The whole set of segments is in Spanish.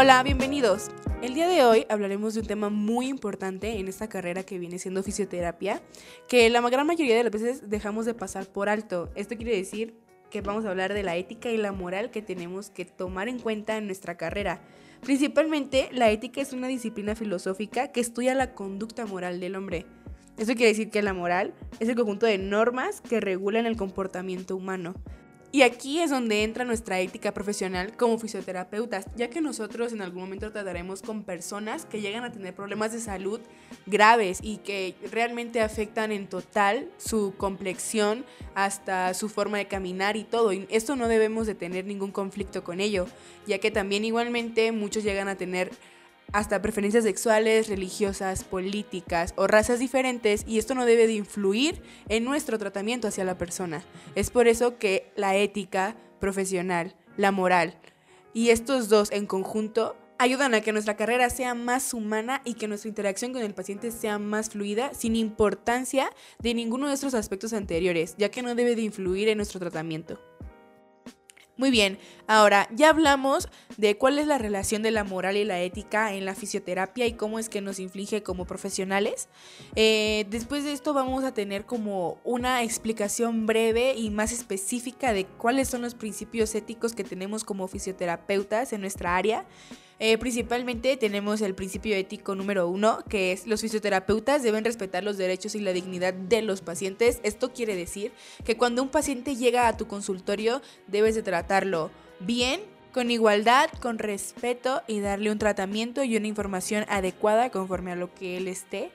Hola, bienvenidos. El día de hoy hablaremos de un tema muy importante en esta carrera que viene siendo fisioterapia, que la gran mayoría de las veces dejamos de pasar por alto. Esto quiere decir que vamos a hablar de la ética y la moral que tenemos que tomar en cuenta en nuestra carrera. Principalmente, la ética es una disciplina filosófica que estudia la conducta moral del hombre. Esto quiere decir que la moral es el conjunto de normas que regulan el comportamiento humano. Y aquí es donde entra nuestra ética profesional como fisioterapeutas, ya que nosotros en algún momento trataremos con personas que llegan a tener problemas de salud graves y que realmente afectan en total su complexión hasta su forma de caminar y todo. Y esto no debemos de tener ningún conflicto con ello, ya que también igualmente muchos llegan a tener hasta preferencias sexuales, religiosas, políticas o razas diferentes y esto no debe de influir en nuestro tratamiento hacia la persona. Es por eso que la ética profesional, la moral y estos dos en conjunto ayudan a que nuestra carrera sea más humana y que nuestra interacción con el paciente sea más fluida sin importancia de ninguno de estos aspectos anteriores, ya que no debe de influir en nuestro tratamiento. Muy bien, ahora ya hablamos de cuál es la relación de la moral y la ética en la fisioterapia y cómo es que nos inflige como profesionales. Eh, después de esto vamos a tener como una explicación breve y más específica de cuáles son los principios éticos que tenemos como fisioterapeutas en nuestra área. Eh, principalmente tenemos el principio ético número uno, que es los fisioterapeutas deben respetar los derechos y la dignidad de los pacientes. Esto quiere decir que cuando un paciente llega a tu consultorio debes de tratarlo bien, con igualdad, con respeto y darle un tratamiento y una información adecuada conforme a lo que él esté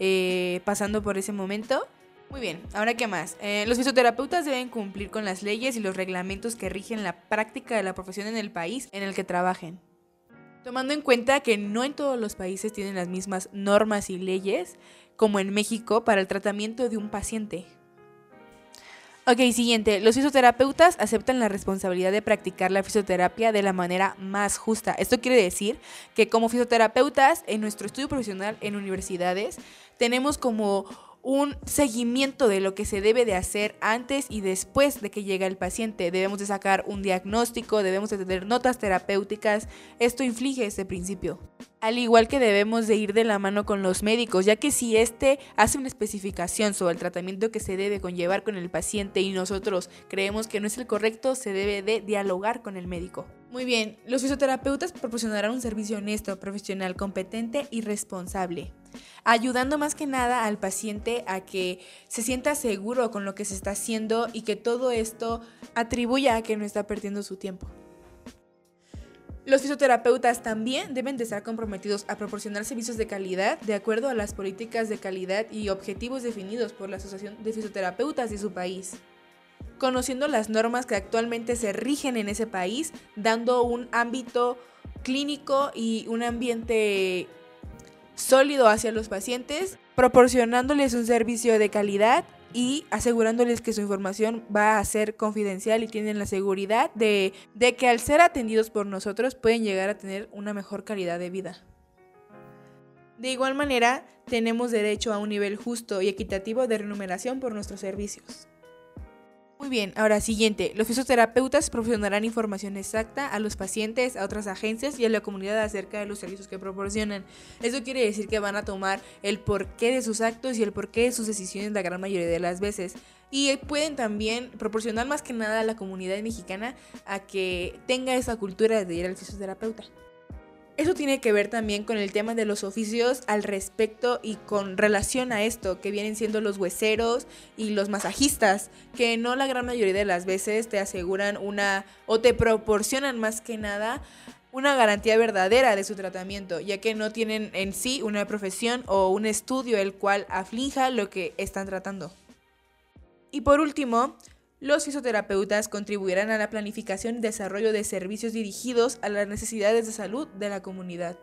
eh, pasando por ese momento. Muy bien, ahora qué más. Eh, los fisioterapeutas deben cumplir con las leyes y los reglamentos que rigen la práctica de la profesión en el país en el que trabajen. Tomando en cuenta que no en todos los países tienen las mismas normas y leyes como en México para el tratamiento de un paciente. Ok, siguiente. Los fisioterapeutas aceptan la responsabilidad de practicar la fisioterapia de la manera más justa. Esto quiere decir que como fisioterapeutas en nuestro estudio profesional en universidades tenemos como un seguimiento de lo que se debe de hacer antes y después de que llega el paciente. Debemos de sacar un diagnóstico, debemos de tener notas terapéuticas. Esto inflige este principio. Al igual que debemos de ir de la mano con los médicos, ya que si éste hace una especificación sobre el tratamiento que se debe conllevar con el paciente y nosotros creemos que no es el correcto, se debe de dialogar con el médico. Muy bien, los fisioterapeutas proporcionarán un servicio honesto, profesional, competente y responsable ayudando más que nada al paciente a que se sienta seguro con lo que se está haciendo y que todo esto atribuya a que no está perdiendo su tiempo. Los fisioterapeutas también deben de estar comprometidos a proporcionar servicios de calidad de acuerdo a las políticas de calidad y objetivos definidos por la Asociación de Fisioterapeutas de su país, conociendo las normas que actualmente se rigen en ese país, dando un ámbito clínico y un ambiente sólido hacia los pacientes, proporcionándoles un servicio de calidad y asegurándoles que su información va a ser confidencial y tienen la seguridad de, de, que al ser atendidos por nosotros pueden llegar a tener una mejor calidad de vida. De igual manera, tenemos derecho a un nivel justo y equitativo de remuneración por nuestros servicios. Muy bien, ahora siguiente. Los fisioterapeutas proporcionarán información exacta a los pacientes, a otras agencias y a la comunidad acerca de los servicios que proporcionan. Eso quiere decir que van a tomar el porqué de sus actos y el porqué de sus decisiones la gran mayoría de las veces. Y pueden también proporcionar más que nada a la comunidad mexicana a que tenga esa cultura de ir al fisioterapeuta. Eso tiene que ver también con el tema de los oficios al respecto y con relación a esto, que vienen siendo los hueseros y los masajistas, que no la gran mayoría de las veces te aseguran una o te proporcionan más que nada una garantía verdadera de su tratamiento, ya que no tienen en sí una profesión o un estudio el cual aflinja lo que están tratando. Y por último, los fisioterapeutas contribuirán a la planificación y desarrollo de servicios dirigidos a las necesidades de salud de la comunidad.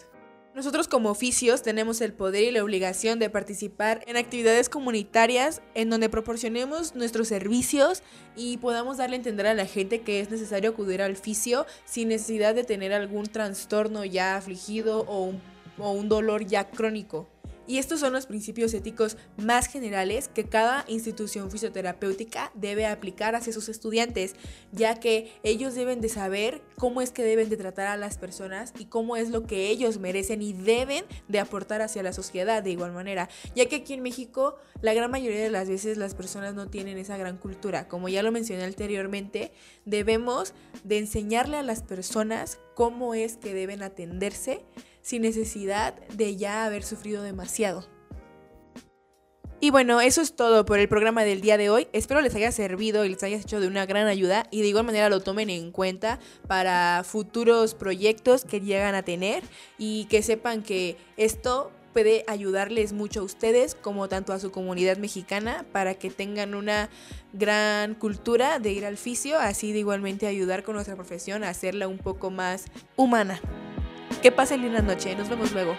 Nosotros como oficios tenemos el poder y la obligación de participar en actividades comunitarias en donde proporcionemos nuestros servicios y podamos darle a entender a la gente que es necesario acudir al fisio sin necesidad de tener algún trastorno ya afligido o un, o un dolor ya crónico. Y estos son los principios éticos más generales que cada institución fisioterapéutica debe aplicar hacia sus estudiantes, ya que ellos deben de saber cómo es que deben de tratar a las personas y cómo es lo que ellos merecen y deben de aportar hacia la sociedad de igual manera, ya que aquí en México la gran mayoría de las veces las personas no tienen esa gran cultura. Como ya lo mencioné anteriormente, debemos de enseñarle a las personas cómo es que deben atenderse sin necesidad de ya haber sufrido demasiado. Y bueno, eso es todo por el programa del día de hoy. Espero les haya servido y les haya hecho de una gran ayuda y de igual manera lo tomen en cuenta para futuros proyectos que llegan a tener y que sepan que esto puede ayudarles mucho a ustedes como tanto a su comunidad mexicana para que tengan una gran cultura de ir al fisio, así de igualmente ayudar con nuestra profesión a hacerla un poco más humana. Que pasen linda noche, nos vemos luego.